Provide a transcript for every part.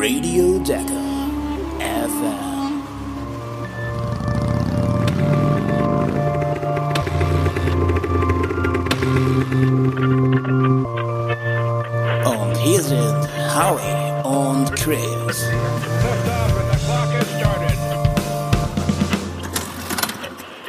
Radio Decker FM. Und hier sind Howie und Chris.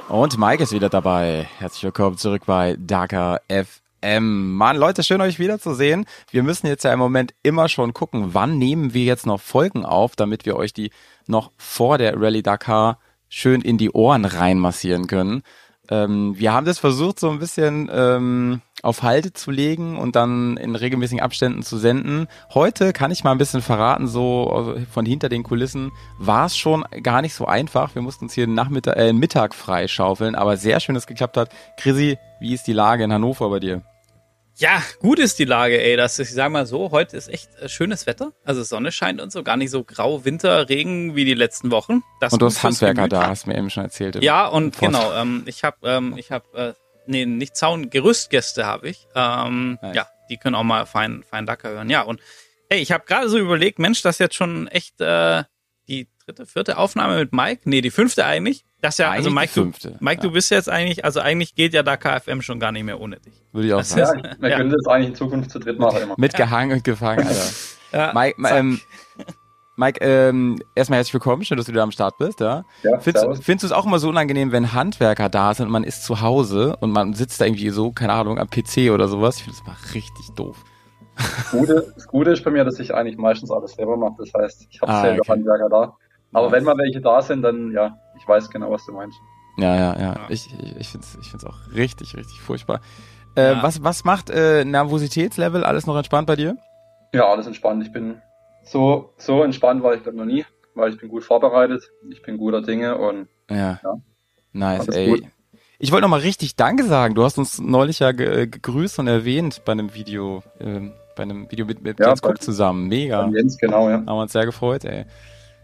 Und Mike ist wieder dabei. Herzlich willkommen zurück bei Dakar FM. Mann, Leute, schön euch wiederzusehen. Wir müssen jetzt ja im Moment immer schon gucken, wann nehmen wir jetzt noch Folgen auf, damit wir euch die noch vor der Rallye Dakar schön in die Ohren reinmassieren können. Ähm, wir haben das versucht, so ein bisschen ähm, auf Halte zu legen und dann in regelmäßigen Abständen zu senden. Heute kann ich mal ein bisschen verraten, so von hinter den Kulissen war es schon gar nicht so einfach. Wir mussten uns hier Nachmittag, äh, Mittag freischaufeln, aber sehr schön, dass es geklappt hat. Chrissy, wie ist die Lage in Hannover bei dir? Ja, gut ist die Lage, ey. Das, ich sag mal so, heute ist echt äh, schönes Wetter. Also Sonne scheint und so, gar nicht so grau Winter, Regen wie die letzten Wochen. Das und du hast Handwerker da, hast mir eben schon erzählt. Ja, und Post. genau, ähm, ich habe, ähm, ich habe, äh, nee, nicht Zaun, Gerüstgäste habe ich. Ähm, nice. Ja, die können auch mal fein, fein Dacker hören. Ja, und ey, ich habe gerade so überlegt, Mensch, das ist jetzt schon echt äh, die dritte, vierte Aufnahme mit Mike. Nee, die fünfte eigentlich. Das ja, also Mike, du, Mike, ja. du bist jetzt eigentlich, also eigentlich geht ja da KFM schon gar nicht mehr ohne dich. Würde ich auch das sagen. Ja, wir ja. können das eigentlich in Zukunft zu dritt machen. Immer. Mit gehangen und gefangen, Alter. ja, Mike, ähm, Mike ähm, erstmal herzlich willkommen, schön, dass du wieder am Start bist. Ja? Ja, findest, findest du es auch immer so unangenehm, wenn Handwerker da sind und man ist zu Hause und man sitzt da irgendwie so, keine Ahnung, am PC oder sowas? Ich finde das mal richtig doof. Das Gute, das Gute ist bei mir, dass ich eigentlich meistens alles selber mache. Das heißt, ich habe ah, selber okay. Handwerker da. Aber wenn mal welche da sind, dann ja, ich weiß genau, was du meinst. Ja, ja, ja. ja. Ich, ich, ich finde es ich find's auch richtig, richtig furchtbar. Äh, ja. was, was macht äh, Nervositätslevel? Alles noch entspannt bei dir? Ja, alles entspannt. Ich bin so, so entspannt war ich glaube noch nie, weil ich bin gut vorbereitet. Ich bin guter Dinge und ja. ja nice, ey. Gut. Ich wollte noch mal richtig Danke sagen. Du hast uns neulich ja ge gegrüßt und erwähnt bei einem Video, äh, bei einem Video mit, mit ja, Jens Cook zusammen. Mega. Jens, genau, ja. Haben wir uns sehr gefreut, ey.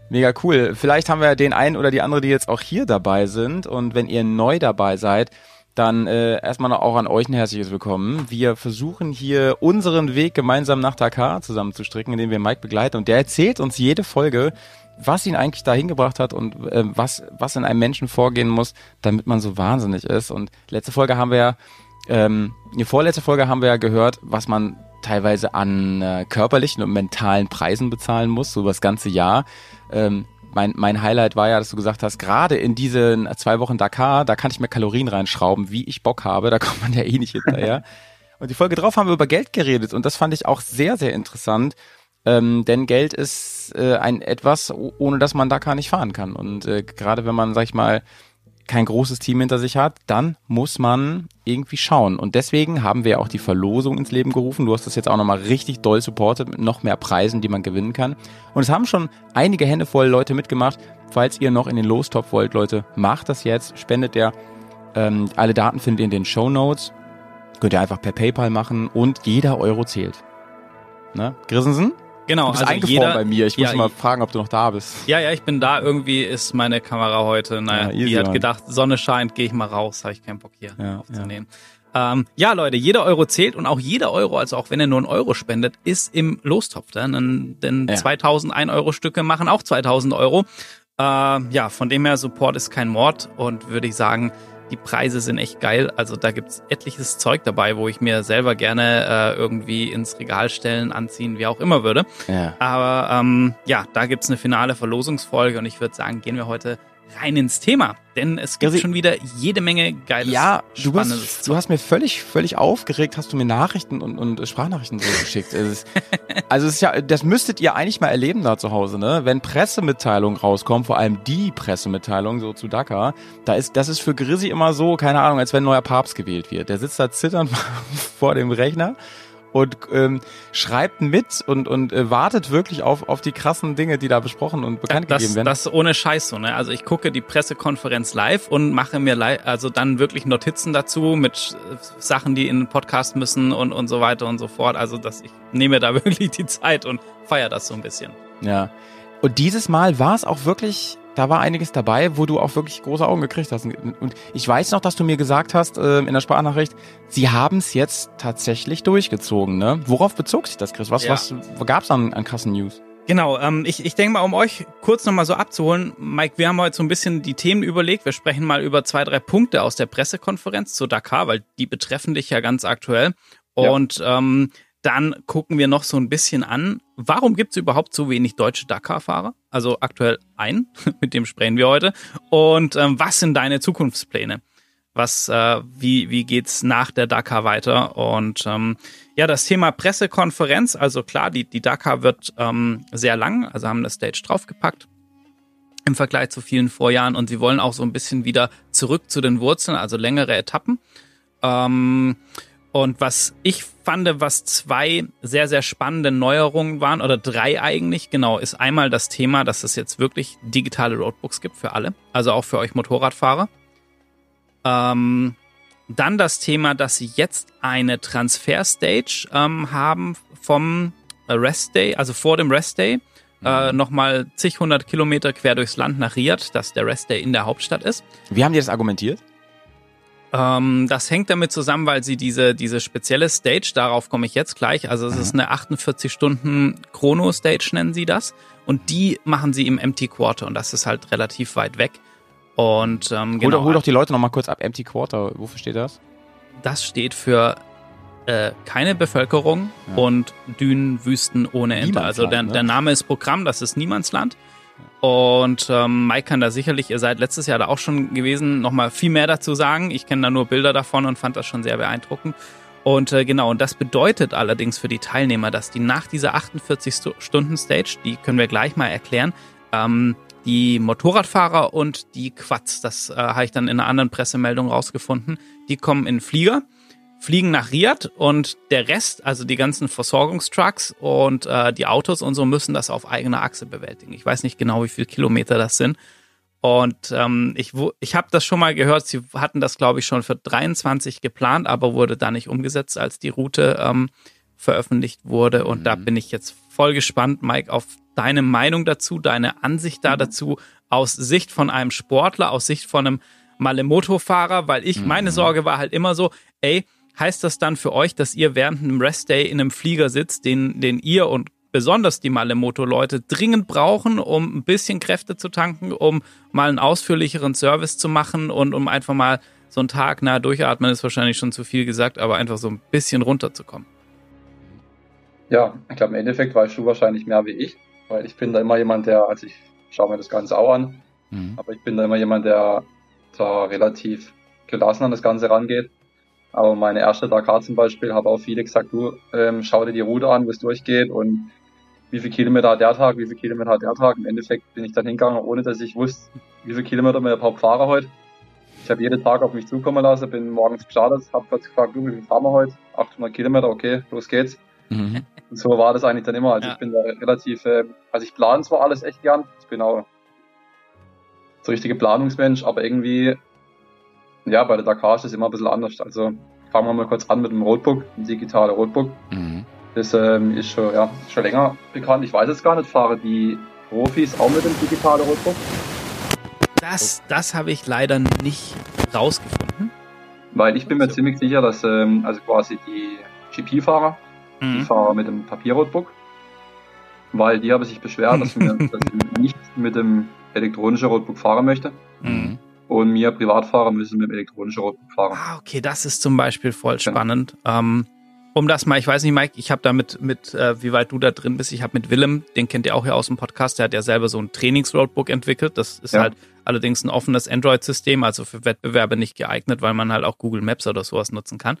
Mega cool. Vielleicht haben wir den einen oder die andere, die jetzt auch hier dabei sind. Und wenn ihr neu dabei seid, dann äh, erstmal noch auch an euch ein herzliches Willkommen. Wir versuchen hier unseren Weg gemeinsam nach Dakar zusammenzustricken, indem wir Mike begleiten. Und der erzählt uns jede Folge, was ihn eigentlich dahin gebracht hat und äh, was, was in einem Menschen vorgehen muss, damit man so wahnsinnig ist. Und letzte Folge haben wir ja, ähm, die vorletzte Folge haben wir ja gehört, was man teilweise an äh, körperlichen und mentalen Preisen bezahlen muss, so das ganze Jahr. Ähm, mein, mein Highlight war ja, dass du gesagt hast, gerade in diesen zwei Wochen Dakar, da kann ich mir Kalorien reinschrauben, wie ich Bock habe, da kommt man ja eh nicht hinterher. und die Folge drauf haben wir über Geld geredet und das fand ich auch sehr, sehr interessant. Ähm, denn Geld ist äh, ein etwas, ohne dass man Dakar nicht fahren kann. Und äh, gerade wenn man, sag ich mal, kein großes Team hinter sich hat, dann muss man irgendwie schauen. Und deswegen haben wir auch die Verlosung ins Leben gerufen. Du hast das jetzt auch nochmal richtig doll supportet mit noch mehr Preisen, die man gewinnen kann. Und es haben schon einige Hände voll Leute mitgemacht. Falls ihr noch in den Lostopf wollt, Leute, macht das jetzt, spendet der. Ähm, alle Daten findet ihr in den Show Notes. Könnt ihr einfach per PayPal machen und jeder Euro zählt. Ne? Grissensen? Genau, du bist also jeder, bei mir. Ich muss ja, mal fragen, ob du noch da bist. Ja, ja, ich bin da. Irgendwie ist meine Kamera heute. Naja, ja, die hat gedacht, Sonne scheint, gehe ich mal raus. Habe ich keinen Bock hier ja, aufzunehmen. Ja. Ähm, ja, Leute, jeder Euro zählt und auch jeder Euro, also auch wenn er nur einen Euro spendet, ist im Lostopf. Denn, denn ja. 2000 1 Euro Stücke machen auch 2000 Euro. Äh, ja, von dem her Support ist kein Mord und würde ich sagen, die Preise sind echt geil. Also da gibt's etliches Zeug dabei, wo ich mir selber gerne äh, irgendwie ins Regal stellen, anziehen, wie auch immer würde. Ja. Aber ähm, ja, da gibt's eine finale Verlosungsfolge und ich würde sagen, gehen wir heute rein ins Thema. Denn es gibt also, schon wieder jede Menge geiles Ja, du hast, du hast mir völlig, völlig aufgeregt, hast du mir Nachrichten und, und Sprachnachrichten so geschickt. Es ist, also es ist ja, das müsstet ihr eigentlich mal erleben da zu Hause, ne? Wenn Pressemitteilungen rauskommen, vor allem die Pressemitteilung so zu Dakar, da ist, das ist für Grissi immer so, keine Ahnung, als wenn ein neuer Papst gewählt wird. Der sitzt da zitternd vor dem Rechner und ähm, schreibt mit und, und äh, wartet wirklich auf, auf die krassen Dinge, die da besprochen und bekannt das, gegeben werden. Das ohne Scheiß so, ne? Also ich gucke die Pressekonferenz live und mache mir also dann wirklich Notizen dazu mit äh, Sachen, die in den Podcast müssen und, und so weiter und so fort. Also dass ich nehme da wirklich die Zeit und feiere das so ein bisschen. Ja. Und dieses Mal war es auch wirklich da war einiges dabei, wo du auch wirklich große Augen gekriegt hast. Und ich weiß noch, dass du mir gesagt hast äh, in der Sprachnachricht, sie haben es jetzt tatsächlich durchgezogen. Ne? Worauf bezog sich das, Chris? Was, ja. was gab es an, an krassen News? Genau, ähm, ich, ich denke mal, um euch kurz nochmal so abzuholen, Mike, wir haben heute so ein bisschen die Themen überlegt. Wir sprechen mal über zwei, drei Punkte aus der Pressekonferenz zu Dakar, weil die betreffen dich ja ganz aktuell. Und ja. ähm, dann gucken wir noch so ein bisschen an, warum gibt es überhaupt so wenig deutsche Dakar-Fahrer? Also aktuell ein, mit dem sprechen wir heute. Und ähm, was sind deine Zukunftspläne? was, äh, wie, wie geht's nach der Dakar weiter? Und ähm, ja, das Thema Pressekonferenz, also klar, die, die Dakar wird ähm, sehr lang, also haben eine Stage draufgepackt im Vergleich zu vielen Vorjahren und sie wollen auch so ein bisschen wieder zurück zu den Wurzeln, also längere Etappen. Ähm, und was ich fand, was zwei sehr, sehr spannende Neuerungen waren, oder drei eigentlich, genau, ist einmal das Thema, dass es jetzt wirklich digitale Roadbooks gibt für alle, also auch für euch Motorradfahrer. Ähm, dann das Thema, dass sie jetzt eine Transfer-Stage ähm, haben vom Rest Day, also vor dem Rest Day, äh, mhm. nochmal zig hundert Kilometer quer durchs Land nach Riyadh, dass der Rest Day in der Hauptstadt ist. Wie haben die das argumentiert? Ähm, das hängt damit zusammen, weil sie diese, diese spezielle Stage, darauf komme ich jetzt gleich, also es mhm. ist eine 48 Stunden Chrono-Stage, nennen sie das. Und die machen sie im Empty Quarter und das ist halt relativ weit weg. Und ähm, hol, genau. Hol doch die Leute nochmal kurz ab. Empty Quarter, wofür steht das? Das steht für äh, keine Bevölkerung ja. und Dünen, Wüsten ohne Ende. Also der, ne? der Name ist Programm, das ist Niemandsland. Und ähm, Mike kann da sicherlich, ihr seid letztes Jahr da auch schon gewesen, nochmal viel mehr dazu sagen. Ich kenne da nur Bilder davon und fand das schon sehr beeindruckend. Und äh, genau, und das bedeutet allerdings für die Teilnehmer, dass die nach dieser 48-Stunden-Stage, die können wir gleich mal erklären, ähm, die Motorradfahrer und die Quads, das äh, habe ich dann in einer anderen Pressemeldung rausgefunden, die kommen in Flieger, fliegen nach Riyadh und der Rest, also die ganzen Versorgungstrucks und äh, die Autos und so müssen das auf eigener Achse bewältigen. Ich weiß nicht genau, wie viele Kilometer das sind. Und ähm, ich, ich habe das schon mal gehört, sie hatten das, glaube ich, schon für 23 geplant, aber wurde da nicht umgesetzt, als die Route ähm, veröffentlicht wurde. Und mhm. da bin ich jetzt voll gespannt, Mike, auf deine Meinung dazu, deine Ansicht da mhm. dazu aus Sicht von einem Sportler, aus Sicht von einem Malemoto-Fahrer, weil ich, mhm. meine Sorge war halt immer so, ey, heißt das dann für euch, dass ihr während einem Restday in einem Flieger sitzt, den, den ihr und besonders die Malemoto-Leute dringend brauchen, um ein bisschen Kräfte zu tanken, um mal einen ausführlicheren Service zu machen und um einfach mal so einen Tag, na, durchatmen ist wahrscheinlich schon zu viel gesagt, aber einfach so ein bisschen runterzukommen. Ja, ich glaube, im Endeffekt weißt du wahrscheinlich mehr wie ich. Weil ich bin da immer jemand, der, also ich schaue mir das Ganze auch an, mhm. aber ich bin da immer jemand, der da relativ gelassen an das Ganze rangeht. Aber meine erste Dakar zum Beispiel, habe auch viele gesagt, du ähm, schau dir die Route an, wo es durchgeht und wie viele Kilometer hat der Tag, wie viele Kilometer hat der Tag. Im Endeffekt bin ich dann hingegangen, ohne dass ich wusste, wie viele Kilometer wir überhaupt fahren heute. Ich habe jeden Tag auf mich zukommen lassen, bin morgens gestartet, habe kurz gefragt, du, wie viel fahren wir heute? 800 Kilometer, okay, los geht's. Mhm. Und so war das eigentlich dann immer. Also ja. ich bin da relativ, äh, also ich plane zwar alles echt gern, ich bin auch so richtige Planungsmensch, aber irgendwie, ja, bei der Dakar ist es immer ein bisschen anders. Also fangen wir mal kurz an mit dem Roadbook, dem digitalen Roadbook. Mhm. Das ähm, ist schon, ja, schon länger bekannt. Ich weiß es gar nicht, fahren die Profis auch mit dem digitalen Roadbook? Das, das habe ich leider nicht rausgefunden. Weil ich bin mir ziemlich sicher, dass ähm, also quasi die GP-Fahrer Mhm. Ich fahre mit dem Papierrotebook, weil die haben sich beschwert, dass, mir, dass ich nicht mit dem elektronischen Rotebook fahren möchte. Mhm. Und mir Privatfahrer müssen mit dem elektronischen Rotebook fahren. Ah, okay, das ist zum Beispiel voll spannend. Ja. Ähm, um das mal, ich weiß nicht, Mike, ich habe da mit, mit äh, wie weit du da drin bist, ich habe mit Willem, den kennt ihr auch hier aus dem Podcast, der hat ja selber so ein Trainingsroadbook entwickelt. Das ist ja. halt allerdings ein offenes Android-System, also für Wettbewerbe nicht geeignet, weil man halt auch Google Maps oder sowas nutzen kann.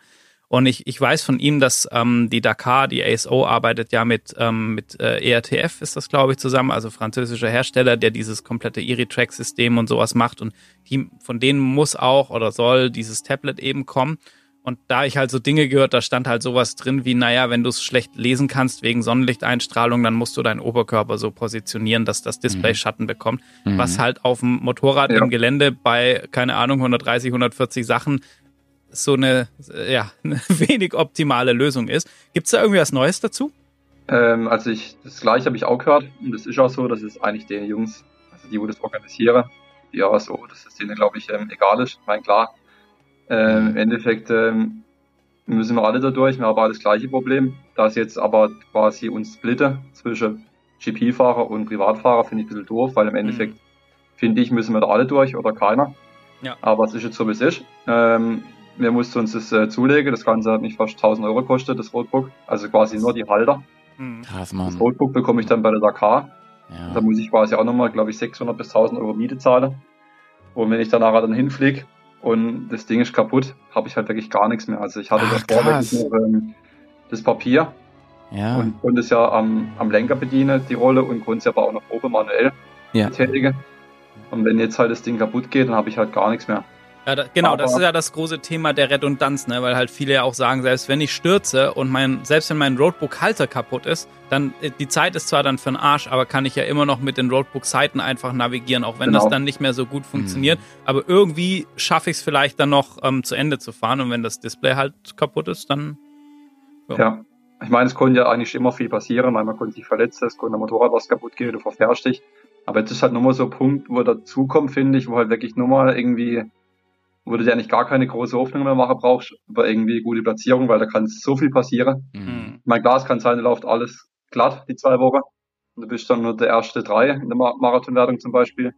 Und ich, ich weiß von ihm, dass ähm, die Dakar, die ASO, arbeitet ja mit, ähm, mit äh, ERTF, ist das, glaube ich, zusammen, also französischer Hersteller, der dieses komplette Iri-Track-System und sowas macht. Und die, von denen muss auch oder soll dieses Tablet eben kommen. Und da ich halt so Dinge gehört, da stand halt sowas drin wie, naja, wenn du es schlecht lesen kannst wegen Sonnenlichteinstrahlung, dann musst du deinen Oberkörper so positionieren, dass das Display mhm. Schatten bekommt. Mhm. Was halt auf dem Motorrad ja. im Gelände bei, keine Ahnung, 130, 140 Sachen so eine, ja, eine wenig optimale Lösung ist. Gibt es da irgendwie was Neues dazu? Ähm, also ich, das gleiche habe ich auch gehört und das ist auch so, dass es eigentlich den Jungs, also die, wo das organisieren, die auch so, dass es denen, glaube ich, ähm, egal ist. Ich meine, klar, ähm, im Endeffekt ähm, müssen wir alle da durch, wir haben aber das gleiche Problem, dass jetzt aber quasi uns splitte zwischen GP-Fahrer und Privatfahrer finde ich ein bisschen doof, weil im Endeffekt mhm. finde ich, müssen wir da alle durch oder keiner. Ja. Aber es ist jetzt so, wie es ist. Ähm, wir mussten uns das äh, zulegen. Das Ganze hat mich fast 1000 Euro gekostet, das Roadbook. Also quasi nur die Halter. Mhm. Krass, Mann. Das Roadbook bekomme ich dann bei der Dakar. Ja. Da muss ich quasi auch nochmal, glaube ich, 600 bis 1000 Euro Miete zahlen. Und wenn ich dann nachher dann hinfliege und das Ding ist kaputt, habe ich halt wirklich gar nichts mehr. Also ich hatte Ach, davor wirklich nur ähm, das Papier ja. und konnte es ja am, am Lenker bedienen, die Rolle, und konnte es aber auch noch oben manuell ja. betätigen. Und wenn jetzt halt das Ding kaputt geht, dann habe ich halt gar nichts mehr. Ja, da, genau, Aber das ist ja das große Thema der Redundanz, ne? weil halt viele ja auch sagen, selbst wenn ich stürze und mein, selbst wenn mein Roadbook-Halter kaputt ist, dann äh, die Zeit ist zwar dann für den Arsch, aber kann ich ja immer noch mit den Roadbook-Seiten einfach navigieren, auch wenn genau. das dann nicht mehr so gut funktioniert. Mhm. Aber irgendwie schaffe ich es vielleicht dann noch ähm, zu Ende zu fahren und wenn das Display halt kaputt ist, dann. Ja. ja. Ich meine, es konnte ja eigentlich immer viel passieren, weil man konnte sich verletzen, es konnte der Motorrad was kaputt gehen, du verfährst dich. Aber jetzt ist halt nochmal so ein Punkt, wo dazukommt, finde ich, wo halt wirklich nochmal irgendwie wo du dir eigentlich gar keine große Hoffnung mehr machen brauchst über irgendwie gute Platzierung, weil da kann so viel passieren. Mhm. Mein Glas kann sein, da läuft alles glatt die zwei Wochen. Und du bist dann nur der erste drei in der Marathonwertung zum Beispiel.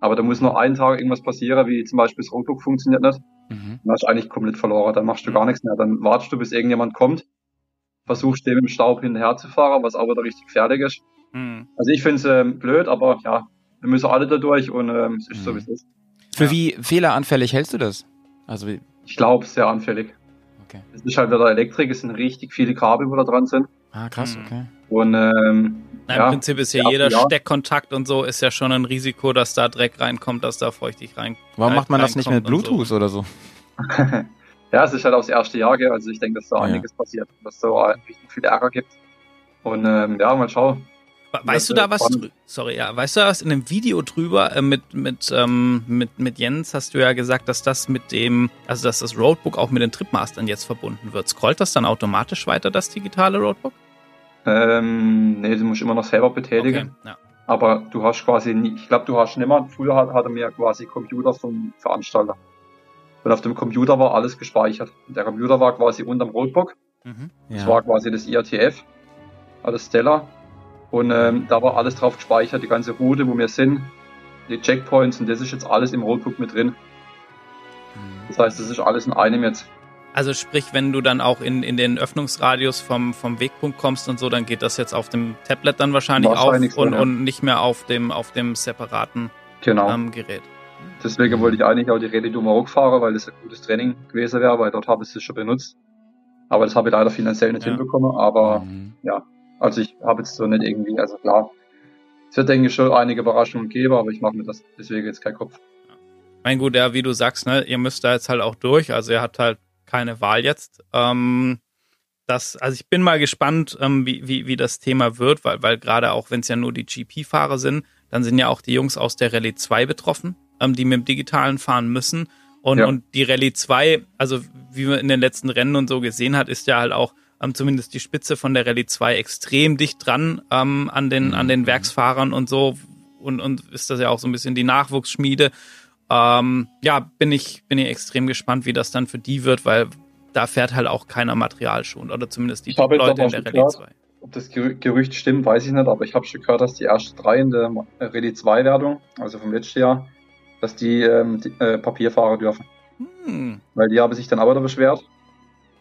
Aber da muss nur einen Tag irgendwas passieren, wie zum Beispiel das Roadbook funktioniert nicht. Mhm. Dann hast du eigentlich komplett verloren. Dann machst du gar nichts mehr. Dann wartest du, bis irgendjemand kommt, versuchst dem im Staub hinterher zu fahren, was aber da richtig fertig ist. Mhm. Also ich finde es ähm, blöd, aber ja, wir müssen alle da durch und ähm, es ist mhm. so, wie es ist. Für ja. wie fehleranfällig hältst du das? Also wie? Ich glaube, sehr anfällig. Okay. Es ist halt wieder Elektrik, es sind richtig viele Kabel, wo da dran sind. Ah, krass, mhm. okay. Und ähm, Na, im ja, Prinzip ist ja jeder Steckkontakt und so ist ja schon ein Risiko, dass da Dreck reinkommt, dass da feuchtig rein. Warum macht man das nicht mit Bluetooth so. oder so? ja, es ist halt auch das erste Jahr, gell? also ich denke, dass da ah, einiges ja. passiert, dass da richtig viele Ärger gibt. Und ähm, ja, mal schauen. Weißt du da was? Sorry, ja. Weißt du da was in einem Video drüber äh, mit mit ähm, mit mit Jens? Hast du ja gesagt, dass das mit dem, also dass das Roadbook auch mit den Tripmastern jetzt verbunden wird. Scrollt das dann automatisch weiter das digitale Roadbook? Ähm, nee, du musst immer noch selber betätigen. Okay, ja. Aber du hast quasi, nie, ich glaube, du hast nicht mehr. Früher hat, hatte mir quasi Computer vom Veranstalter. Und auf dem Computer war alles gespeichert. Der Computer war quasi unterm Roadbook. Mhm, ja. Das war quasi das IATF, also Stella. Und ähm, da war alles drauf gespeichert, die ganze Route, wo wir sind, die Checkpoints und das ist jetzt alles im Roadbook mit drin. Das heißt, das ist alles in einem jetzt. Also sprich, wenn du dann auch in, in den Öffnungsradius vom, vom Wegpunkt kommst und so, dann geht das jetzt auf dem Tablet dann wahrscheinlich, wahrscheinlich auf so, und, ja. und nicht mehr auf dem, auf dem separaten genau. ähm, Gerät. Deswegen wollte ich eigentlich auch die Rallye du Maroc fahren, weil das ein gutes Training gewesen wäre, weil dort habe ich es schon benutzt. Aber das habe ich leider finanziell nicht ja. hinbekommen. Aber mhm. ja, also ich habe jetzt so nicht irgendwie, also klar, es wird denke ich schon einige Überraschungen geben, aber ich mache mir das deswegen jetzt keinen Kopf. Mein gut, ja, wie du sagst, ne, ihr müsst da jetzt halt auch durch, also ihr habt halt keine Wahl jetzt. Ähm, das, also ich bin mal gespannt, ähm, wie, wie, wie das Thema wird, weil, weil gerade auch wenn es ja nur die GP-Fahrer sind, dann sind ja auch die Jungs aus der Rallye 2 betroffen, ähm, die mit dem Digitalen fahren müssen. Und, ja. und die Rallye 2, also wie man in den letzten Rennen und so gesehen hat, ist ja halt auch ähm, zumindest die Spitze von der Rallye 2 extrem dicht dran ähm, an, den, an den mhm. Werksfahrern und so. Und, und ist das ja auch so ein bisschen die Nachwuchsschmiede. Ähm, ja, bin ich, bin ich extrem gespannt, wie das dann für die wird, weil da fährt halt auch keiner Material schon oder zumindest die Leute in der Rallye 2. Ob das Gerücht stimmt, weiß ich nicht, aber ich habe schon gehört, dass die ersten drei in der Rallye 2 Wertung, also vom letzten Jahr, dass die, ähm, die äh, Papierfahrer dürfen. Hm. Weil die haben sich dann aber da beschwert,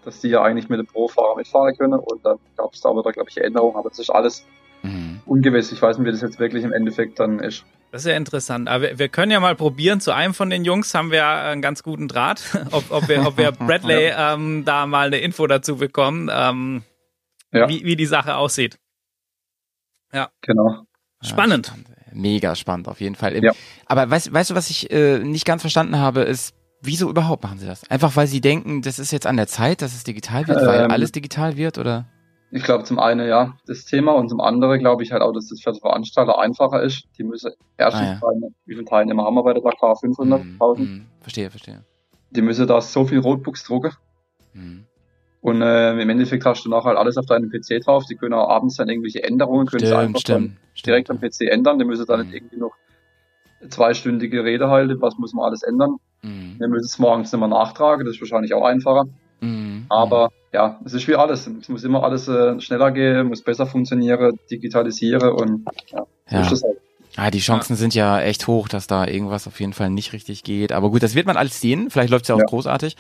dass die ja eigentlich mit dem Pro-Fahrer mitfahren können und dann gab es da aber, glaube ich, Änderungen, aber das ist alles mhm. ungewiss. Ich weiß nicht, wie das jetzt wirklich im Endeffekt dann ist. Das ist ja interessant. Aber wir, wir können ja mal probieren. Zu einem von den Jungs haben wir einen ganz guten Draht, ob, ob, wir, ob wir Bradley ja. ähm, da mal eine Info dazu bekommen, ähm, ja. wie, wie die Sache aussieht. Ja. Genau. Spannend. Ja, Mega spannend, auf jeden Fall. Ja. Aber weißt, weißt du, was ich äh, nicht ganz verstanden habe, ist, wieso überhaupt machen sie das? Einfach weil sie denken, das ist jetzt an der Zeit, dass es digital wird, ähm, weil alles digital wird, oder? Ich glaube zum einen ja das Thema und zum anderen glaube ich halt auch, dass das für die Veranstalter einfacher ist. Die müssen erstens ah, ja. wie viele Teilnehmer haben wir bei der Dakar? 500.000? Mm, mm, verstehe, verstehe. Die müssen da so viel Rotbooks drucken. Mm. Und äh, im Endeffekt hast du nachher halt alles auf deinem PC drauf. Die können auch abends dann irgendwelche Änderungen, können stimmt, einfach stimmt, direkt am PC ändern. Die müssen dann nicht mhm. irgendwie noch zweistündige Rede halten, was muss man alles ändern. Mhm. Wir müssen es morgens nicht mehr nachtragen, das ist wahrscheinlich auch einfacher. Mhm. Aber ja, es ist wie alles. Es muss immer alles äh, schneller gehen, muss besser funktionieren, digitalisieren und ja, ja. ist das halt. Ah, die Chancen ja. sind ja echt hoch, dass da irgendwas auf jeden Fall nicht richtig geht. Aber gut, das wird man alles sehen. Vielleicht läuft es ja auch ja. großartig.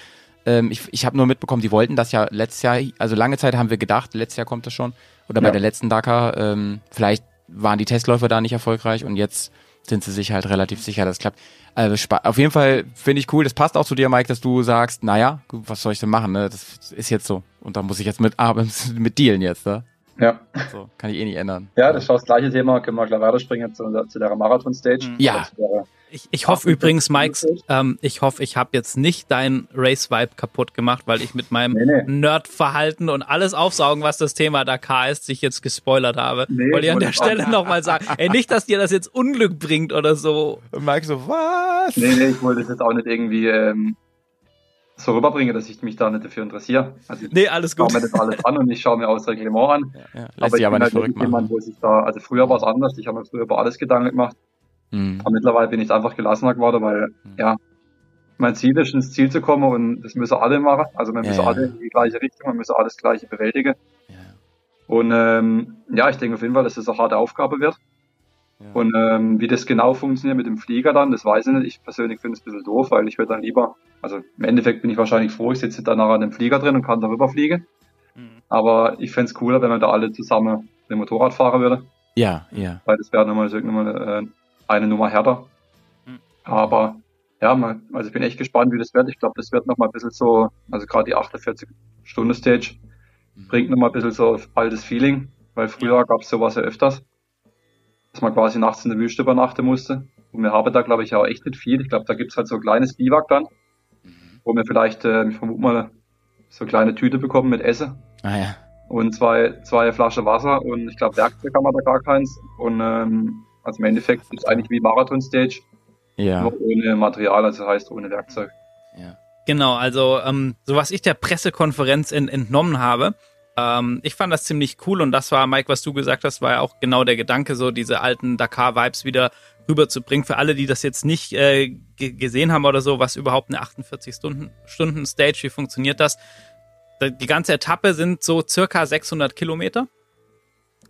Ähm, ich ich habe nur mitbekommen, die wollten das ja letztes Jahr, also lange Zeit haben wir gedacht, letztes Jahr kommt das schon. Oder bei der letzten Dakar. Ähm, vielleicht waren die Testläufer da nicht erfolgreich und jetzt sind sie sich halt relativ sicher, dass es klappt. Also auf jeden Fall finde ich cool. Das passt auch zu dir, Mike, dass du sagst, naja, was soll ich denn machen? Ne? Das ist jetzt so. Und da muss ich jetzt mit, mit dealen jetzt, ne? Ja. So, kann ich eh nicht ändern. Ja, das ist das gleiche Thema. Können wir gleich weiterspringen zu, zu der Marathon-Stage. Ja. Ich, ich hoffe übrigens, Mike, ähm, ich hoffe, ich habe jetzt nicht dein Race-Vibe kaputt gemacht, weil ich mit meinem nee, nee. Nerd-Verhalten und alles aufsaugen, was das Thema Dakar ist, sich jetzt gespoilert habe. Nee, Wollte ich an der Stelle nochmal sagen. Ey, nicht, dass dir das jetzt Unglück bringt oder so. Und Mike so, was? Nee, nee, ich wollte das jetzt auch nicht irgendwie ähm, so rüberbringen, dass ich mich da nicht dafür interessiere. Also nee, alles gut. Ich schaue mir das alles an und ich schaue mir auch das Reglement an. Ja, ja. aber ich aber bin halt jemand, wo sich da, also früher war es anders, ich habe mir früher über alles Gedanken gemacht. Mhm. Aber mittlerweile bin ich einfach gelassener geworden, weil, mhm. ja, mein Ziel ist, ins Ziel zu kommen und das müssen alle machen. Also wir müssen ja, alle in die gleiche Richtung, wir müssen alles Gleiche bewältigen. Und ähm, ja, ich denke auf jeden Fall, dass das eine harte Aufgabe wird. Und ähm, wie das genau funktioniert mit dem Flieger dann, das weiß ich nicht. Ich persönlich finde es ein bisschen doof, weil ich würde dann lieber, also im Endeffekt bin ich wahrscheinlich froh, ich sitze dann nachher an dem Flieger drin und kann darüber fliegen. Mhm. Aber ich fände es cooler, wenn wir da alle zusammen mit dem Motorrad fahren würde. Ja, ja. Weil das wäre nochmal, nochmal äh, eine Nummer härter. Mhm. Aber ja, mal, also ich bin echt gespannt, wie das wird. Ich glaube, das wird nochmal ein bisschen so, also gerade die 48-Stunden-Stage mhm. bringt nochmal ein bisschen so altes Feeling, weil früher ja. gab es sowas ja öfters dass man quasi nachts in der Wüste übernachten musste. Und wir haben da, glaube ich, auch echt nicht viel. Ich glaube, da gibt's halt so ein kleines Biwak dann, wo wir vielleicht, äh, ich vermute mal, so kleine Tüte bekommen mit Essen. Ah ja. Und zwei, zwei Flaschen Wasser und ich glaube, Werkzeug haben wir da gar keins. Und ähm, also im Endeffekt ist es eigentlich wie Marathon Stage. Ja. Nur ohne Material, also heißt ohne Werkzeug. Ja. Genau, also ähm, so was ich der Pressekonferenz ent entnommen habe, ähm, ich fand das ziemlich cool und das war, Mike, was du gesagt hast, war ja auch genau der Gedanke, so diese alten Dakar-Vibes wieder rüberzubringen. Für alle, die das jetzt nicht äh, gesehen haben oder so, was überhaupt eine 48-Stunden-Stage, wie funktioniert das? Die ganze Etappe sind so circa 600 Kilometer.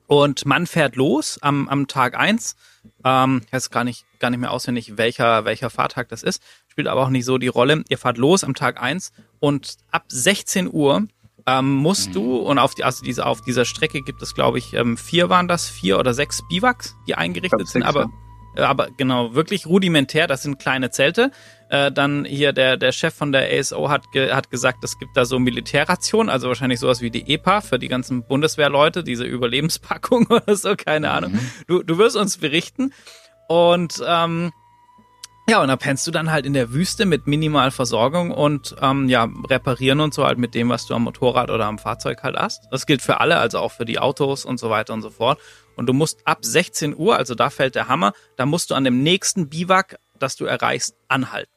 Und man fährt los am, am Tag eins. Ähm, ich weiß gar nicht, gar nicht mehr auswendig, welcher, welcher Fahrtag das ist. Spielt aber auch nicht so die Rolle. Ihr fahrt los am Tag eins und ab 16 Uhr ähm, musst mhm. du, und auf, die, also diese, auf dieser Strecke gibt es, glaube ich, ähm, vier waren das, vier oder sechs Biwaks, die eingerichtet sind, aber, äh, aber genau, wirklich rudimentär, das sind kleine Zelte. Äh, dann hier der, der Chef von der ASO hat, ge, hat gesagt, es gibt da so Militärrationen, also wahrscheinlich sowas wie die EPA für die ganzen Bundeswehrleute, diese Überlebenspackung oder so, keine mhm. Ahnung. Du, du wirst uns berichten. Und ähm, ja, und da pennst du dann halt in der Wüste mit minimal Versorgung und ähm, ja, reparieren und so halt mit dem, was du am Motorrad oder am Fahrzeug halt hast. Das gilt für alle, also auch für die Autos und so weiter und so fort. Und du musst ab 16 Uhr, also da fällt der Hammer, da musst du an dem nächsten Biwak, das du erreichst, anhalten.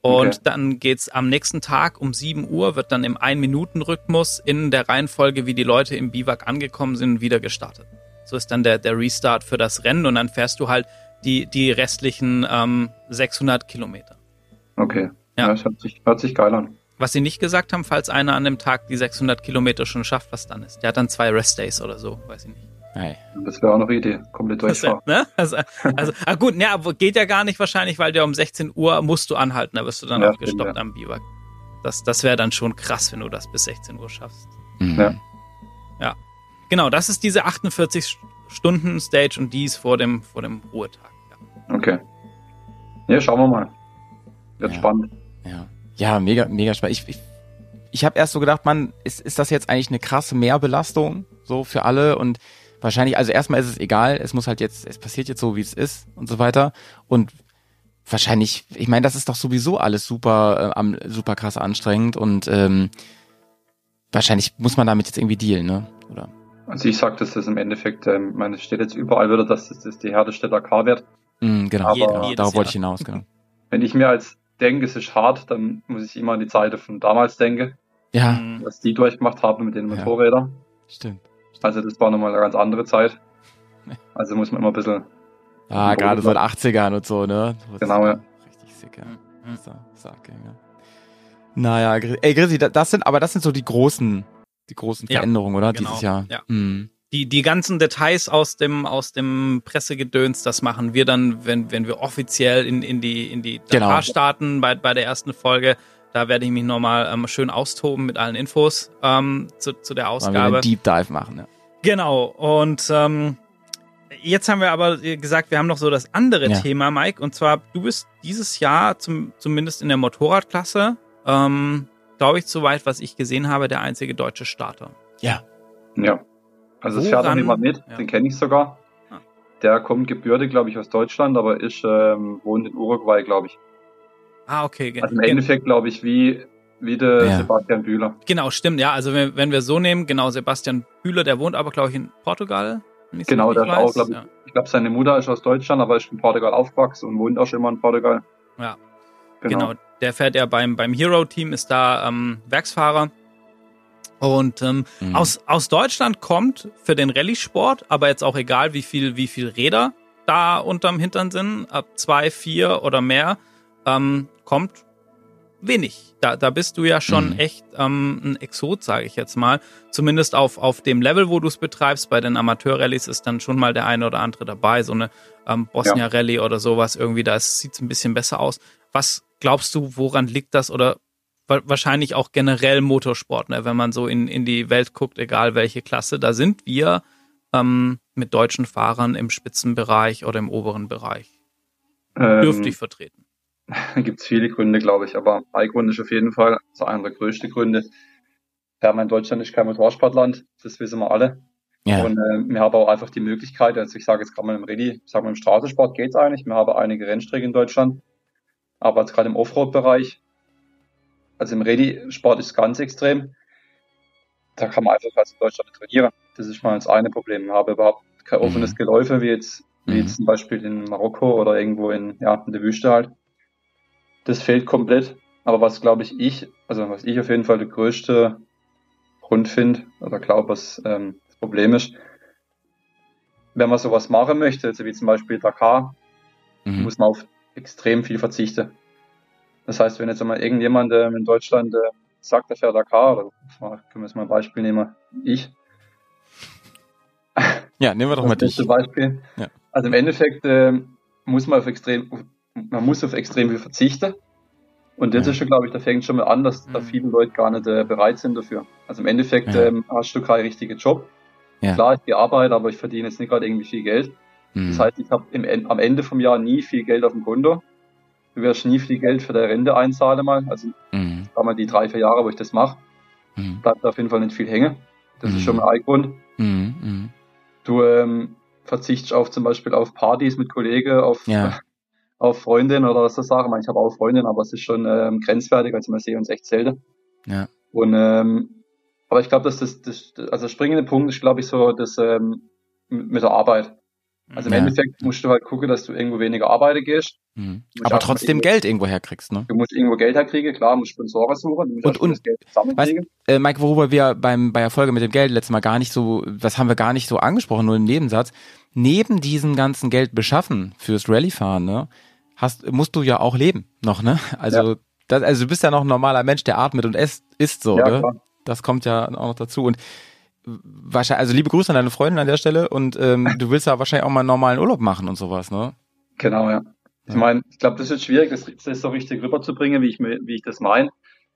Und okay. dann geht's am nächsten Tag um 7 Uhr, wird dann im 1-Minuten-Rhythmus in der Reihenfolge, wie die Leute im Biwak angekommen sind, wieder gestartet. So ist dann der, der Restart für das Rennen und dann fährst du halt die, die restlichen ähm, 600 Kilometer. Okay. Ja. ja, das hört sich, hört sich geil an. Was sie nicht gesagt haben, falls einer an dem Tag die 600 Kilometer schon schafft, was dann ist. Der hat dann zwei Restdays oder so, weiß ich nicht. Hey. Das wäre auch noch eine Idee, komplett durchfahren. Ne? Also, also ah gut, ja, aber geht ja gar nicht wahrscheinlich, weil der um 16 Uhr musst du anhalten, da wirst du dann ja, auch gestoppt ja. am Biwak. Das, das wäre dann schon krass, wenn du das bis 16 Uhr schaffst. Mhm. Ja. Ja. Genau, das ist diese 48 Stunden Stage und die ist vor dem, vor dem Ruhetag. Okay. Ja, schauen wir mal. Wird ja. spannend. Ja. Ja, mega, mega spannend. Ich, ich, ich habe erst so gedacht, man, ist, ist das jetzt eigentlich eine krasse Mehrbelastung so für alle und wahrscheinlich, also erstmal ist es egal, es muss halt jetzt, es passiert jetzt so, wie es ist und so weiter. Und wahrscheinlich, ich meine, das ist doch sowieso alles super, äh, super krass anstrengend und ähm, wahrscheinlich muss man damit jetzt irgendwie dealen, ne? Oder? Also ich sag, dass das im Endeffekt, ähm, meine, steht jetzt überall wieder, dass das, das die härteste Dakar wird. Mm, genau, aber darauf wollte ich hinaus. Genau. Wenn ich mir als denke, es ist hart, dann muss ich immer an die Zeit von damals denken. Ja. Mm. Was die durchgemacht haben mit den Motorrädern. Ja, stimmt. Also das war nochmal eine ganz andere Zeit. Also muss man immer ein bisschen. Ah, gerade so in den 80ern und so, ne? Genau, ja. Richtig sick, ja. Mhm. So, Sack, ja. Naja, ey Grizzly, das sind, aber das sind so die großen, die großen Veränderungen, ja, oder? Genau, Dieses Jahr. Ja. Mhm. Die, die ganzen Details aus dem, aus dem Pressegedöns, das machen wir dann, wenn, wenn wir offiziell in, in die, in die Dakar genau. starten bei, bei der ersten Folge. Da werde ich mich nochmal ähm, schön austoben mit allen Infos ähm, zu, zu der Ausgabe. Wollen wir Deep Dive machen, ja. Genau. Und ähm, jetzt haben wir aber gesagt, wir haben noch so das andere ja. Thema, Mike. Und zwar, du bist dieses Jahr zum, zumindest in der Motorradklasse, ähm, glaube ich, soweit, was ich gesehen habe, der einzige deutsche Starter. Ja. Ja. Also es fährt noch jemand mit, ja. den kenne ich sogar. Ah. Der kommt gebürtig, glaube ich, aus Deutschland, aber ist, ähm, wohnt in Uruguay, glaube ich. Ah, okay. Also im Endeffekt, glaube ich, wie, wie der ja. Sebastian Bühler. Genau, stimmt, ja. Also wenn, wenn wir so nehmen, genau, Sebastian Bühler, der wohnt aber, glaube ich, in Portugal. Genau, der ist auch, glaube ich, ja. ich glaube, seine Mutter ist aus Deutschland, aber ist in Portugal aufgewachsen und wohnt auch schon immer in Portugal. Ja. Genau. genau. Der fährt ja beim, beim Hero-Team, ist da ähm, Werksfahrer. Und ähm, mhm. aus, aus Deutschland kommt für den Rallye-Sport, aber jetzt auch egal, wie viel, wie viel Räder da unterm Hintern sind, ab zwei, vier oder mehr, ähm, kommt wenig. Da, da bist du ja schon mhm. echt ähm, ein Exot, sage ich jetzt mal. Zumindest auf, auf dem Level, wo du es betreibst. Bei den Amateur-Rallyes ist dann schon mal der eine oder andere dabei. So eine ähm, Bosnia-Rallye ja. oder sowas irgendwie, da sieht es ein bisschen besser aus. Was glaubst du, woran liegt das? Oder wahrscheinlich auch generell Motorsport, ne? wenn man so in, in die Welt guckt, egal welche Klasse, da sind wir ähm, mit deutschen Fahrern im Spitzenbereich oder im oberen Bereich ähm, dürftig vertreten. Gibt es viele Gründe, glaube ich, aber ein Grund ist auf jeden Fall, so einer der größten Gründe. Ja, mein Deutschland ist kein Motorsportland, das wissen wir alle. Ja. Und äh, wir haben auch einfach die Möglichkeit, also ich sage jetzt gerade mal im Rallye, ich sage mal im Straßensport geht es eigentlich, wir haben einige Rennstrecken in Deutschland, aber jetzt gerade im Offroad-Bereich also im Rallye-Sport ist es ganz extrem. Da kann man einfach als in Deutschland trainieren. Das ist mal das eine Problem. Ich habe überhaupt kein offenes mhm. Geläufe, wie jetzt, wie mhm. jetzt zum Beispiel in Marokko oder irgendwo in, ja, in der Wüste halt. Das fehlt komplett. Aber was glaube ich ich, also was ich auf jeden Fall der größte Grund finde, oder glaube, was ähm, das Problem ist, wenn man sowas machen möchte, also wie zum Beispiel Dakar, mhm. muss man auf extrem viel verzichten. Das heißt, wenn jetzt einmal irgendjemand äh, in Deutschland äh, sagt, der fährt Dakar, oder können wir jetzt mal ein Beispiel nehmen, ich. Ja, nehmen wir doch mal dich. Beispiel. Ja. Also im Endeffekt äh, muss man auf extrem, man muss auf extrem viel verzichten. Und das ja. ist schon, glaube ich, da fängt schon mal an, dass mhm. da viele Leute gar nicht äh, bereit sind dafür. Also im Endeffekt ja. ähm, hast du keinen richtigen Job. Ja. Klar, ich gehe arbeiten, aber ich verdiene jetzt nicht gerade irgendwie viel Geld. Mhm. Das heißt, ich habe am Ende vom Jahr nie viel Geld auf dem Konto du wirst nie viel Geld für deine Rente einzahlen mal. Also mhm. mal die drei, vier Jahre, wo ich das mache, mhm. bleibt auf jeden Fall nicht viel hängen. Das mhm. ist schon mal ein Grund. Mhm. mhm. Du ähm, verzichtest auf zum Beispiel auf Partys mit Kollegen, auf, ja. auf Freundinnen oder so Sachen. Ich, meine, ich habe auch Freundinnen, aber es ist schon ähm, grenzwertig, also wir sehen uns echt selten. Ja. Und ähm, aber ich glaube, dass das, das, also der springende Punkt ist, glaube ich, so das ähm, mit der Arbeit. Also im ja. Endeffekt musst du halt gucken, dass du irgendwo weniger arbeiten gehst. Mhm. Aber trotzdem Geld irgendwo herkriegst, ne? Du musst irgendwo Geld herkriegen, klar, musst Sponsoren suchen, du musst und, und, Geld weißt, äh, Mike, worüber wir beim, bei der Folge mit dem Geld letztes Mal gar nicht so, was haben wir gar nicht so angesprochen, nur im Nebensatz. Neben diesem ganzen Geld beschaffen fürs Rallye-Fahren, ne, hast, musst du ja auch leben noch, ne? Also, ja. das, also du bist ja noch ein normaler Mensch, der atmet und isst, isst so, ja, ne? Klar. Das kommt ja auch noch dazu. Und wahrscheinlich, also liebe Grüße an deine Freundin an der Stelle und ähm, du willst ja wahrscheinlich auch mal einen normalen Urlaub machen und sowas, ne? Genau, ja. Ich meine, ich glaube, das ist schwierig, das, das so richtig rüberzubringen, wie ich, wie ich das meine.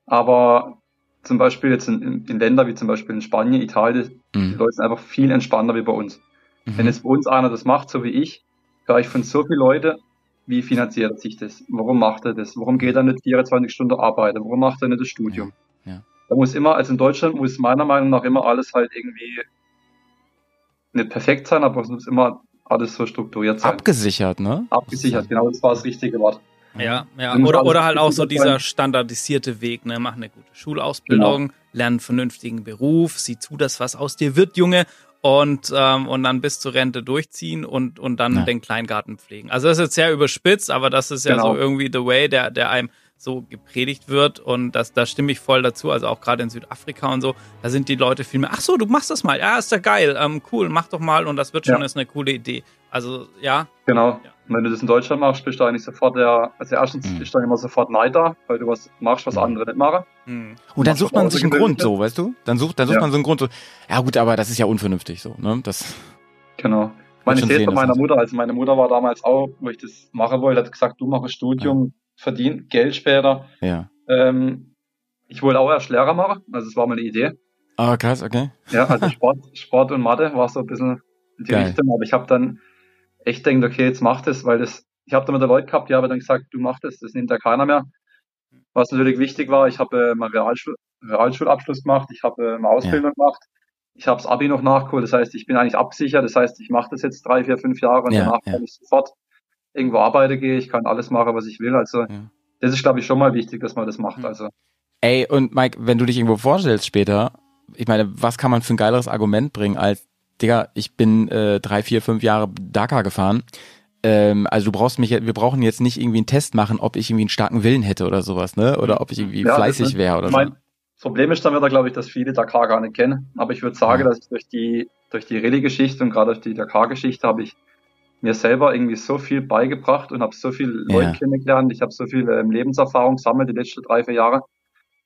Aber zum Beispiel jetzt in, in Ländern wie zum Beispiel in Spanien, Italien, mhm. die Leute sind einfach viel entspannter wie bei uns. Mhm. Wenn jetzt bei uns einer das macht, so wie ich, höre ich von so vielen Leuten, wie finanziert er sich das? Warum macht er das? Warum geht er nicht 24 Stunden arbeiten? Warum macht er nicht das Studium? Ja. Ja. Da muss immer, also in Deutschland muss meiner Meinung nach immer alles halt irgendwie nicht perfekt sein, aber es muss immer alles so strukturiert sein. Abgesichert, ne? Abgesichert, genau, das war das richtige Wort. Ja, ja. Oder, oder halt auch so dieser standardisierte Weg, ne? Mach eine gute Schulausbildung, genau. lern einen vernünftigen Beruf, sieh zu, dass was aus dir wird, Junge, und, ähm, und dann bis zur Rente durchziehen und, und dann ja. den Kleingarten pflegen. Also das ist jetzt sehr überspitzt, aber das ist ja genau. so irgendwie the way, der, der einem so gepredigt wird und das, da stimme ich voll dazu, also auch gerade in Südafrika und so, da sind die Leute viel mehr, ach so, du machst das mal, ja, ist ja geil, ähm, cool, mach doch mal und das wird schon, ja. ist eine coole Idee. Also, ja. Genau. Ja. wenn du das in Deutschland machst, bist du eigentlich sofort der, also erstens mhm. ist dann immer sofort Neid da, weil du was machst, was mhm. andere nicht machen. Mhm. Und dann sucht man sich einen Grund so, weißt du? Dann sucht, dann sucht ja. man so einen Grund so, ja gut, aber das ist ja unvernünftig so, ne? Das. Genau. Ich sehe es von meiner Mutter, also meine Mutter war damals auch, wo ich das machen wollte, hat gesagt, du mach ein Studium, verdien Geld später. Ja. Ähm, ich wollte auch erst Lehrer machen, also es war mal eine Idee. Ah, krass, okay. Ja, also Sport, Sport und Mathe war so ein bisschen die Geil. Richtung, aber ich habe dann echt gedacht, okay, jetzt mach das, weil das, ich habe da mit der Leute gehabt, die haben dann gesagt, du mach das, das nimmt ja keiner mehr. Was natürlich wichtig war, ich habe äh, mal Realschul Realschulabschluss gemacht, ich habe äh, eine Ausbildung ja. gemacht, ich habe das Abi noch nachgeholt, das heißt, ich bin eigentlich absichert, das heißt, ich mache das jetzt drei, vier, fünf Jahre und ja, danach ja. kann ich sofort irgendwo arbeiten gehe, ich kann alles machen, was ich will. Also ja. das ist, glaube ich, schon mal wichtig, dass man das macht. Also. Ey, und Mike, wenn du dich irgendwo vorstellst später, ich meine, was kann man für ein geileres Argument bringen als, Digga, ich bin äh, drei, vier, fünf Jahre Dakar gefahren. Ähm, also du brauchst mich, wir brauchen jetzt nicht irgendwie einen Test machen, ob ich irgendwie einen starken Willen hätte oder sowas, ne? Oder ob ich irgendwie ja, fleißig wäre oder mein, so. Problem ist dann wieder, glaube ich, dass viele Dakar gar nicht kennen. Aber ich würde sagen, ja. dass ich durch die, durch die Rallye-Geschichte und gerade durch die Dakar-Geschichte habe ich mir selber irgendwie so viel beigebracht und habe so viele Leute ja. kennengelernt. Ich habe so viel ähm, Lebenserfahrung gesammelt die letzten drei, vier Jahre.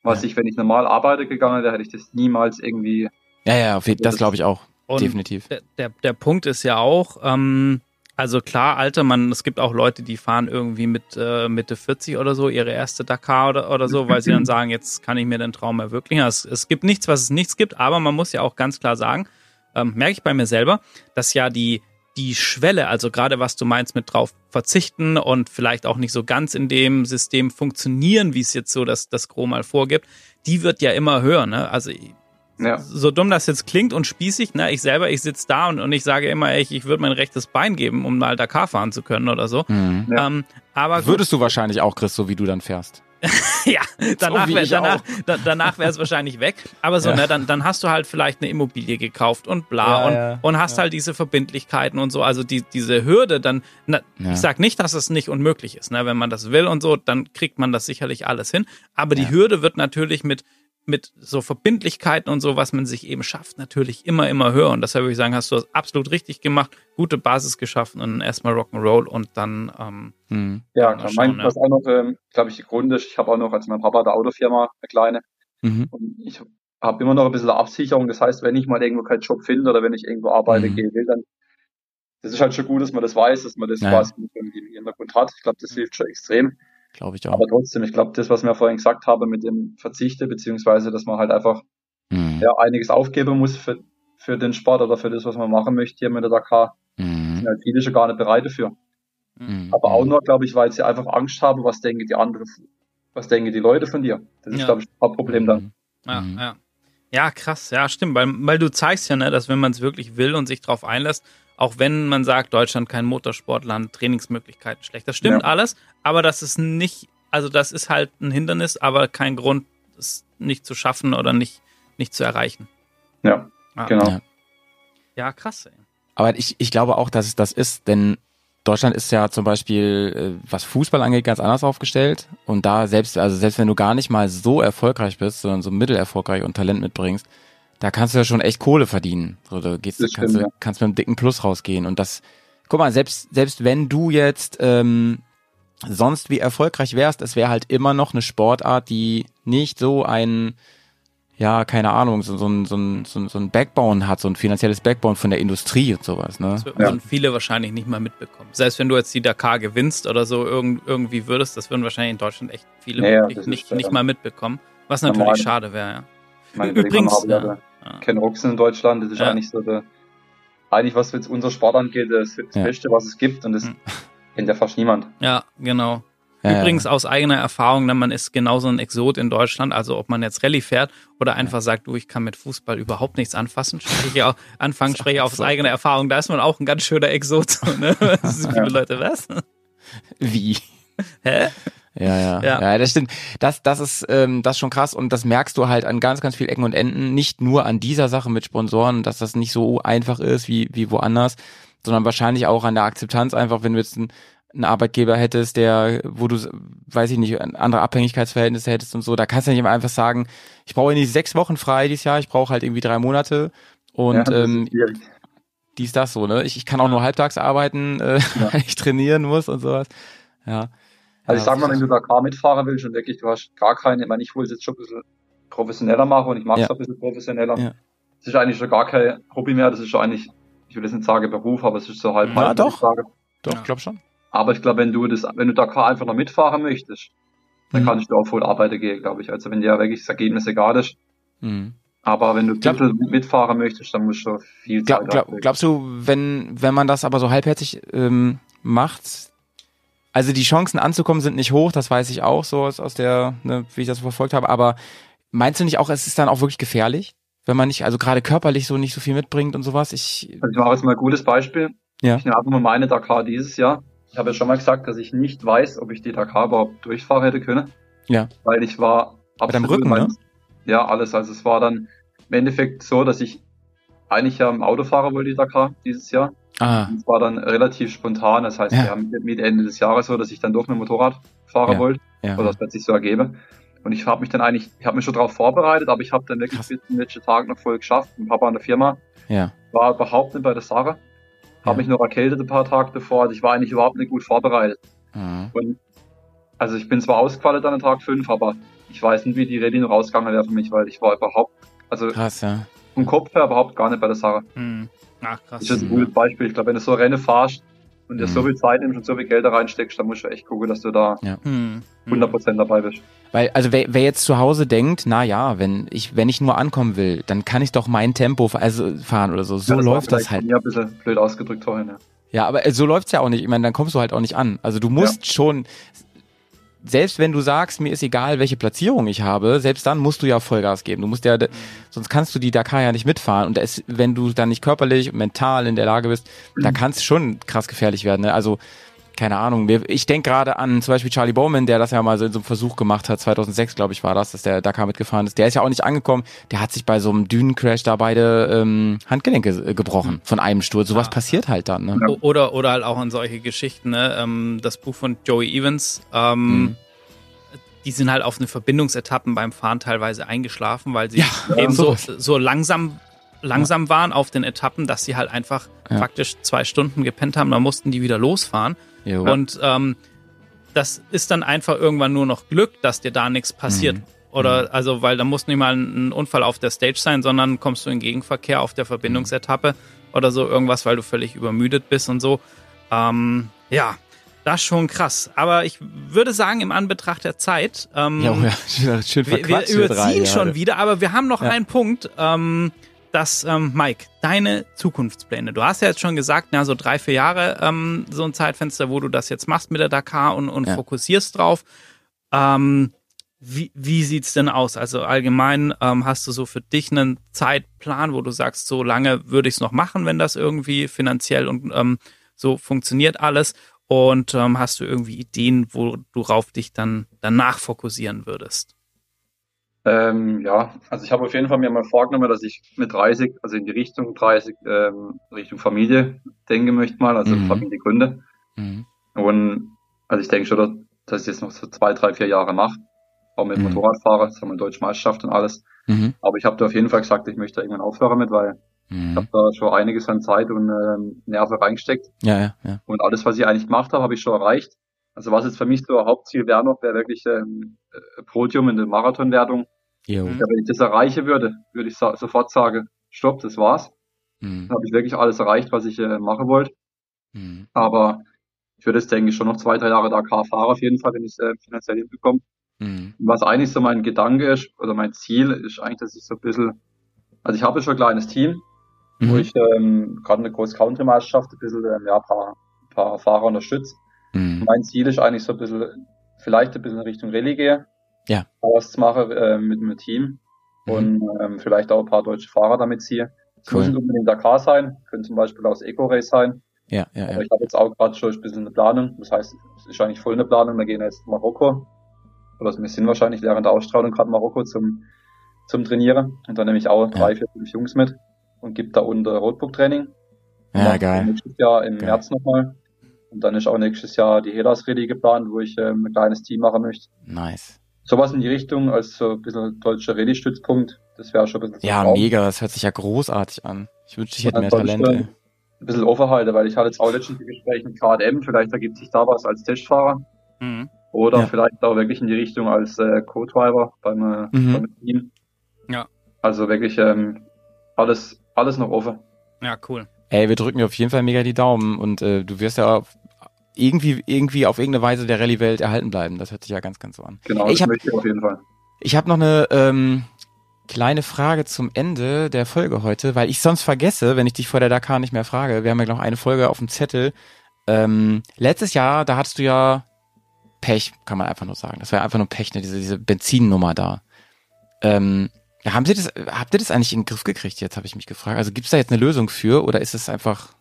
Was ja. ich, wenn ich normal arbeite gegangen wäre, hätte ich das niemals irgendwie. Ja, ja, das, das glaube ich auch. Und Definitiv. Der, der, der Punkt ist ja auch, ähm, also klar, Alter, man, es gibt auch Leute, die fahren irgendwie mit äh, Mitte 40 oder so ihre erste Dakar oder, oder so, weil sie dann sagen, jetzt kann ich mir den Traum erwirklichen. Es, es gibt nichts, was es nichts gibt, aber man muss ja auch ganz klar sagen, ähm, merke ich bei mir selber, dass ja die die Schwelle, also gerade was du meinst mit drauf verzichten und vielleicht auch nicht so ganz in dem System funktionieren, wie es jetzt so das, das Gro mal vorgibt, die wird ja immer höher. Ne? Also ja. so dumm das jetzt klingt und spießig, ne? ich selber, ich sitze da und, und ich sage immer, ey, ich würde mein rechtes Bein geben, um mal Dakar fahren zu können oder so. Mhm. Ähm, aber gut. Würdest du wahrscheinlich auch, Chris, so wie du dann fährst. ja, danach so wäre danach, da, danach es wahrscheinlich weg. Aber so, ja. ne, dann, dann hast du halt vielleicht eine Immobilie gekauft und bla ja, und, ja, und hast halt diese Verbindlichkeiten und so. Also die, diese Hürde, dann, na, ich sag nicht, dass es nicht unmöglich ist. Ne? Wenn man das will und so, dann kriegt man das sicherlich alles hin. Aber die Hürde wird natürlich mit, mit so Verbindlichkeiten und so, was man sich eben schafft, natürlich immer, immer höher. Und deshalb würde ich sagen, hast du das absolut richtig gemacht, gute Basis geschaffen und erstmal Rock'n'Roll und dann. Ähm, hm. Ja, dann mein, ja. was auch noch, ähm, glaube ich, der Grund ist, ich habe auch noch, als mein Papa der Autofirma, eine kleine, mhm. und ich habe immer noch ein bisschen Absicherung. Das heißt, wenn ich mal irgendwo keinen Job finde oder wenn ich irgendwo arbeite mhm. gehen will, dann das ist halt schon gut, dass man das weiß, dass man das ja. quasi im Hintergrund hat. Ich glaube, das hilft schon extrem. Glaube ich auch. Aber trotzdem, ich glaube, das, was wir vorhin gesagt haben mit dem Verzichte, beziehungsweise, dass man halt einfach mhm. ja, einiges aufgeben muss für, für den Sport oder für das, was man machen möchte hier mit der Dakar, mhm. sind halt viele schon gar nicht bereit dafür. Mhm. Aber auch nur, glaube ich, weil sie einfach Angst haben, was denken die anderen, was denken die Leute von dir. Das ist, ja. glaube ich, ein Problem dann. Ja, mhm. ja. Ja, krass, ja, stimmt, weil, weil du zeigst ja, ne, dass wenn man es wirklich will und sich darauf einlässt, auch wenn man sagt, Deutschland kein Motorsportland, Trainingsmöglichkeiten schlecht. Das stimmt ja. alles, aber das ist nicht, also das ist halt ein Hindernis, aber kein Grund, es nicht zu schaffen oder nicht, nicht zu erreichen. Ja, ah, genau. Ja. ja, krass, ey. Aber ich, ich glaube auch, dass es das ist, denn Deutschland ist ja zum Beispiel, äh, was Fußball angeht, ganz anders aufgestellt. Und da selbst, also selbst wenn du gar nicht mal so erfolgreich bist, sondern so mittelerfolgreich und Talent mitbringst, da kannst du ja schon echt Kohle verdienen. So, da gehst, das kannst, stimmt, du, ja. kannst mit einem dicken Plus rausgehen. Und das, guck mal, selbst, selbst wenn du jetzt ähm, sonst wie erfolgreich wärst, es wäre halt immer noch eine Sportart, die nicht so ein, ja, keine Ahnung, so, so, ein, so, ein, so, ein, so ein Backbone hat, so ein finanzielles Backbone von der Industrie und sowas. Ne? Das würden ja. viele wahrscheinlich nicht mal mitbekommen. Selbst wenn du jetzt die Dakar gewinnst oder so irgend, irgendwie würdest, das würden wahrscheinlich in Deutschland echt viele ja, nicht, nicht, nicht mal mitbekommen. Was natürlich schade wäre, ja. Meine Übrigens, ja. Ken Roxen in Deutschland, das ist ja. eigentlich so der, eigentlich was jetzt unser Sport angeht, das, das ja. Beste, was es gibt und das hm. kennt ja fast niemand. Ja, genau. Ja, Übrigens aus eigener Erfahrung, ne, man ist genauso ein Exot in Deutschland, also ob man jetzt Rallye fährt oder einfach sagt, du, ich kann mit Fußball überhaupt nichts anfassen, spreche ich auch, anfangen spreche ich auf so. eigene Erfahrung, da ist man auch ein ganz schöner Exot. Ne? viele Leute, was? Wie? Hä? Ja, ja, ja, ja. das stimmt. Das, das ist ähm, das ist schon krass und das merkst du halt an ganz, ganz vielen Ecken und Enden. Nicht nur an dieser Sache mit Sponsoren, dass das nicht so einfach ist wie wie woanders, sondern wahrscheinlich auch an der Akzeptanz einfach, wenn du jetzt ein einen Arbeitgeber hättest, der, wo du, weiß ich nicht, andere Abhängigkeitsverhältnisse hättest und so, da kannst du nicht einfach sagen, ich brauche nicht sechs Wochen frei dieses Jahr, ich brauche halt irgendwie drei Monate und ja, ähm, dies, das so, ne? Ich, ich kann auch nur halbtags arbeiten, äh, ja. weil ich trainieren muss und sowas. Ja. Also ich sag mal, wenn du Dakar mitfahren willst und wirklich, du hast gar keine, ich meine, ich will es jetzt schon ein bisschen professioneller machen und ich mache es ja. ein bisschen professioneller. Ja. Das ist eigentlich schon gar kein Hobby mehr, das ist schon eigentlich, ich will jetzt nicht sagen Beruf, aber es ist so halb ja, halb. Doch, doch, ich glaube schon. Aber ich glaube, wenn du das, wenn du Dakar einfach noch mitfahren möchtest, dann mhm. kannst du auch voll arbeiten gehen, glaube ich. Also wenn dir wirklich das Ergebnis egal ist. Mhm. Aber wenn du glaub, mitfahren möchtest, dann musst du viel Zeit glaub, glaub, Glaubst du, wenn, wenn man das aber so halbherzig ähm, macht, also die Chancen anzukommen sind nicht hoch, das weiß ich auch so aus, aus der, ne, wie ich das verfolgt habe, aber meinst du nicht auch, es ist dann auch wirklich gefährlich? Wenn man nicht, also gerade körperlich so nicht so viel mitbringt und sowas. Ich, also ich mache jetzt mal ein gutes Beispiel. Ja. Ich nehme mal meine Dakar dieses Jahr. Ich habe ja schon mal gesagt, dass ich nicht weiß, ob ich die Dakar überhaupt durchfahren hätte können. Ja. Weil ich war absolut. Mit deinem Rücken, mein, ne? Ja, alles. Also es war dann im Endeffekt so, dass ich eigentlich ja im Auto fahren wollte, die Dakar dieses Jahr. Ah. Das war dann relativ spontan. Das heißt, ja. wir haben mit Ende des Jahres so, dass ich dann doch mit dem Motorrad fahren ja. wollte. Ja. Oder das sich so ergeben. Und ich habe mich dann eigentlich, ich habe mich schon darauf vorbereitet, aber ich habe dann wirklich bis zum letzten Tag noch voll geschafft. Ein Papa an der Firma. Ja. War überhaupt nicht bei der Sache. Habe mich noch erkältet ein paar Tage davor. Also ich war eigentlich überhaupt nicht gut vorbereitet. Mhm. Und also ich bin zwar ausgefallen dann an Tag 5, aber ich weiß nicht, wie die Rallye noch rausgegangen wäre für mich, weil ich war überhaupt, also Krass, ja. Vom Kopf her überhaupt gar nicht bei der Sache. Mhm. Ach, krass. Das ist ein gutes Beispiel. Ich glaube, wenn du so Rennen fahrst und dir mhm. so viel Zeit nimmst und so viel Geld da reinsteckst, dann musst du echt gucken, dass du da ja. 100% mhm. dabei bist. Weil, also wer, wer jetzt zu Hause denkt, na ja, wenn ich, wenn ich nur ankommen will, dann kann ich doch mein Tempo also fahren oder so. So ja, läuft das halt. Ja, ein bisschen blöd ausgedrückt vorhin, ja. Ja, aber so läuft's ja auch nicht. Ich meine, dann kommst du halt auch nicht an. Also du musst ja. schon, selbst wenn du sagst, mir ist egal, welche Platzierung ich habe, selbst dann musst du ja Vollgas geben. Du musst ja, sonst kannst du die Dakar ja nicht mitfahren. Und es, wenn du dann nicht körperlich und mental in der Lage bist, mhm. da kann es schon krass gefährlich werden. Ne? Also keine Ahnung. Ich denke gerade an zum Beispiel Charlie Bowman, der das ja mal so in so einem Versuch gemacht hat. 2006, glaube ich, war das, dass der Dakar mitgefahren ist. Der ist ja auch nicht angekommen. Der hat sich bei so einem Dünencrash da beide ähm, Handgelenke äh, gebrochen von einem Sturz. Sowas ja. passiert halt dann. Ne? Oder oder halt auch an solche Geschichten. Ne? Ähm, das Buch von Joey Evans. Ähm, mhm die sind halt auf den Verbindungsetappen beim Fahren teilweise eingeschlafen, weil sie ja, eben so, so langsam, langsam waren auf den Etappen, dass sie halt einfach ja. praktisch zwei Stunden gepennt haben, dann mussten die wieder losfahren. Jo. Und ähm, das ist dann einfach irgendwann nur noch Glück, dass dir da nichts passiert. Mhm. Oder mhm. also, weil da muss nicht mal ein Unfall auf der Stage sein, sondern kommst du in Gegenverkehr auf der Verbindungsetappe oder so irgendwas, weil du völlig übermüdet bist und so. Ähm, ja, das ist schon krass. Aber ich würde sagen, im Anbetracht der Zeit, ähm, ja, ja, schön wir, wir überziehen schon wieder, aber wir haben noch ja. einen Punkt, ähm, dass, ähm, Mike, deine Zukunftspläne. Du hast ja jetzt schon gesagt, na, so drei, vier Jahre ähm, so ein Zeitfenster, wo du das jetzt machst mit der Dakar und, und ja. fokussierst drauf. Ähm, wie, wie sieht's denn aus? Also allgemein ähm, hast du so für dich einen Zeitplan, wo du sagst, so lange würde ich es noch machen, wenn das irgendwie finanziell und ähm, so funktioniert alles? Und ähm, hast du irgendwie Ideen, worauf dich dann danach fokussieren würdest? Ähm, ja, also ich habe auf jeden Fall mir mal vorgenommen, dass ich mit 30, also in die Richtung 30, ähm, Richtung Familie denken möchte mal, also mhm. Familie gründe. Mhm. Und also ich denke schon, dass ich jetzt noch so zwei, drei, vier Jahre mache, auch mit mhm. Motorradfahrer, das haben wir deutsche Meisterschaft und alles. Mhm. Aber ich habe da auf jeden Fall gesagt, ich möchte irgendwann aufhören mit, weil Mhm. Ich habe da schon einiges an Zeit und ähm, Nerven reingesteckt. Ja, ja, ja. Und alles, was ich eigentlich gemacht habe, habe ich schon erreicht. Also was jetzt für mich so ein Hauptziel wäre noch, wäre wirklich ähm, äh, Podium in der Marathonwertung. Ja, wenn ich das erreichen würde, würde ich so, sofort sagen, stopp, das war's. Mhm. Dann habe ich wirklich alles erreicht, was ich äh, machen wollte. Mhm. Aber ich würde jetzt, denke ich, schon noch zwei, drei Jahre Dakar fahren auf jeden Fall, wenn ich es äh, finanziell hinbekomme. Mhm. Was eigentlich so mein Gedanke ist, oder mein Ziel, ist eigentlich, dass ich so ein bisschen, also ich habe schon ein kleines Team, mhm. wo ich ähm, gerade eine große Country-Meisterschaft ein bisschen, ähm, ja, paar, paar Fahrer unterstütze. Mhm. Mein Ziel ist eigentlich so ein bisschen, vielleicht ein bisschen in Richtung Rallye gehe. Ja. Was mache äh, mit einem Team mhm. und ähm, vielleicht auch ein paar deutsche Fahrer damit ziehe. Es cool. nicht unbedingt Dakar sein, können zum Beispiel aus Eco-Race sein. Ja, ja, ja. Ich habe jetzt auch gerade schon ein bisschen eine Planung. Das heißt, es ist eigentlich voll eine Planung. Wir gehen jetzt Marokko. Oder wir sind wahrscheinlich während der Ausstrahlung gerade Marokko zum, zum Trainieren. Und dann nehme ich auch drei, vier, fünf Jungs mit und gibt da unter Roadbook-Training. Ja, geil. Nächstes Jahr im geil. März nochmal. Und dann ist auch nächstes Jahr die Hellas Rallye geplant, wo ich ähm, ein kleines Team machen möchte. Nice. Sowas in die Richtung als so ein bisschen deutscher Rallye-Stützpunkt. Das wäre schon ein bisschen Ja, mega. Das hört sich ja großartig an. Ich wünschte, ich hätte mehr Talente. Ein bisschen offen weil ich hatte jetzt auch letztens ein Gespräch mit KDM. Vielleicht ergibt sich da was als Testfahrer. Mhm. Oder ja. vielleicht auch wirklich in die Richtung als äh, Co-Driver beim, äh, mhm. beim Team. Ja. Also wirklich ähm, alles, alles noch offen. Ja, cool. Ey, wir drücken dir auf jeden Fall mega die Daumen und äh, du wirst ja irgendwie, irgendwie auf irgendeine Weise der Rallye-Welt erhalten bleiben. Das hört sich ja ganz, ganz so an. Genau, ich hab, möchte ich auf jeden Fall. Ich habe noch eine ähm, kleine Frage zum Ende der Folge heute, weil ich sonst vergesse, wenn ich dich vor der Dakar nicht mehr frage. Wir haben ja noch eine Folge auf dem Zettel. Ähm, letztes Jahr, da hattest du ja Pech, kann man einfach nur sagen. Das war einfach nur Pech, ne? diese, diese Benzinnummer da. Ähm, haben Sie das, habt ihr das eigentlich in den Griff gekriegt jetzt, habe ich mich gefragt. Also gibt es da jetzt eine Lösung für oder ist es einfach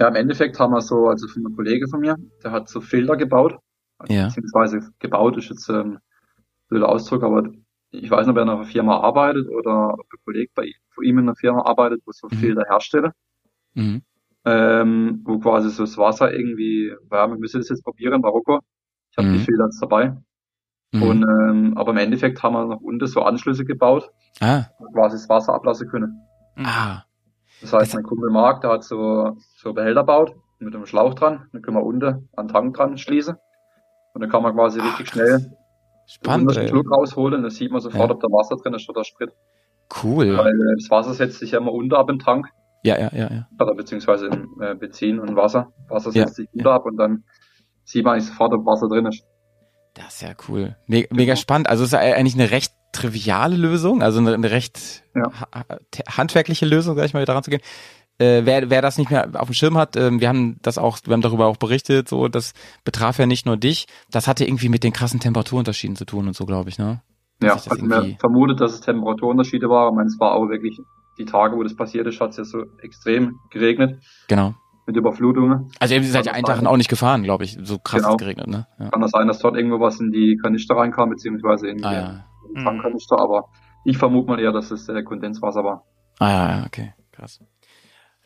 ja, im Endeffekt haben wir so, also von einem Kollege von mir, der hat so Filter gebaut. Also ja. Beziehungsweise gebaut ist jetzt ähm, blöder Ausdruck, aber ich weiß nicht, ob er in einer Firma arbeitet oder ob ein Kollege bei von ihm in einer Firma arbeitet, wo so mhm. Filter herstelle. Mhm. Ähm, wo quasi so das Wasser irgendwie, ja, wir müssen das jetzt probieren Marokko. Ich habe mhm. die Filter jetzt dabei. Mhm. Und ähm, aber im Endeffekt haben wir noch unten so Anschlüsse gebaut, ah. wo quasi das Wasser ablassen können. Ah. Das heißt, mein Kumpel Marc, der hat so, so Behälter baut mit einem Schlauch dran. Dann können wir unten an den Tank dran schließen. Und dann kann man quasi richtig Ach, schnell Spannend, einen Schluck rausholen. Da sieht man sofort, ja. ob da Wasser drin ist oder Sprit. Cool. Weil äh, das Wasser setzt sich ja immer unter ab im Tank. Ja, ja, ja, ja. Oder beziehungsweise in äh, Benzin und Wasser. Wasser setzt ja, sich unter ja. ab und dann sieht man eigentlich sofort, ob Wasser drin ist. Das ist ja cool. Me mega genau. spannend. Also es ist eigentlich eine recht triviale Lösung, also eine, eine recht ja. handwerkliche Lösung, sag ich mal, daran zu gehen. Äh, wer, wer das nicht mehr auf dem Schirm hat, äh, wir haben das auch, wir haben darüber auch berichtet, so, das betraf ja nicht nur dich, das hatte irgendwie mit den krassen Temperaturunterschieden zu tun und so, glaube ich, ne? Dass ja, also man vermutet, dass es Temperaturunterschiede waren. Ich meine, es war auch wirklich die Tage, wo das passiert ist, hat es ja so extrem geregnet. Genau. Mit Überflutungen. Also ihr seid ja einen Tag auch nicht gefahren, glaube ich, so krass genau. geregnet, ne? Ja. Kann das sein, dass dort irgendwo was in die Kanister reinkam, beziehungsweise in, ah, ja. Tankkanister, mhm. aber ich vermute mal eher, dass es äh, Kondenswasser war. Ah ja, okay, krass.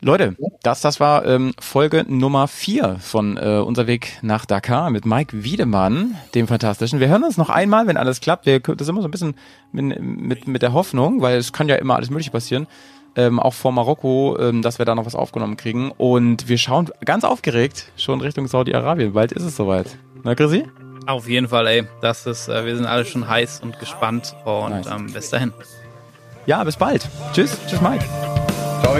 Leute, das, das war ähm, Folge Nummer vier von äh, Unser Weg nach Dakar mit Mike Wiedemann, dem Fantastischen. Wir hören uns noch einmal, wenn alles klappt. Wir, das ist immer so ein bisschen mit, mit, mit der Hoffnung, weil es kann ja immer alles möglich passieren. Ähm, auch vor Marokko, ähm, dass wir da noch was aufgenommen kriegen. Und wir schauen ganz aufgeregt schon Richtung Saudi-Arabien. Bald ist es soweit. Na, Chrissy? Auf jeden Fall, ey. Das ist, äh, wir sind alle schon heiß und gespannt und nice. ähm, bis dahin. Ja, bis bald. Tschüss. Tschüss, Mike. Ciao.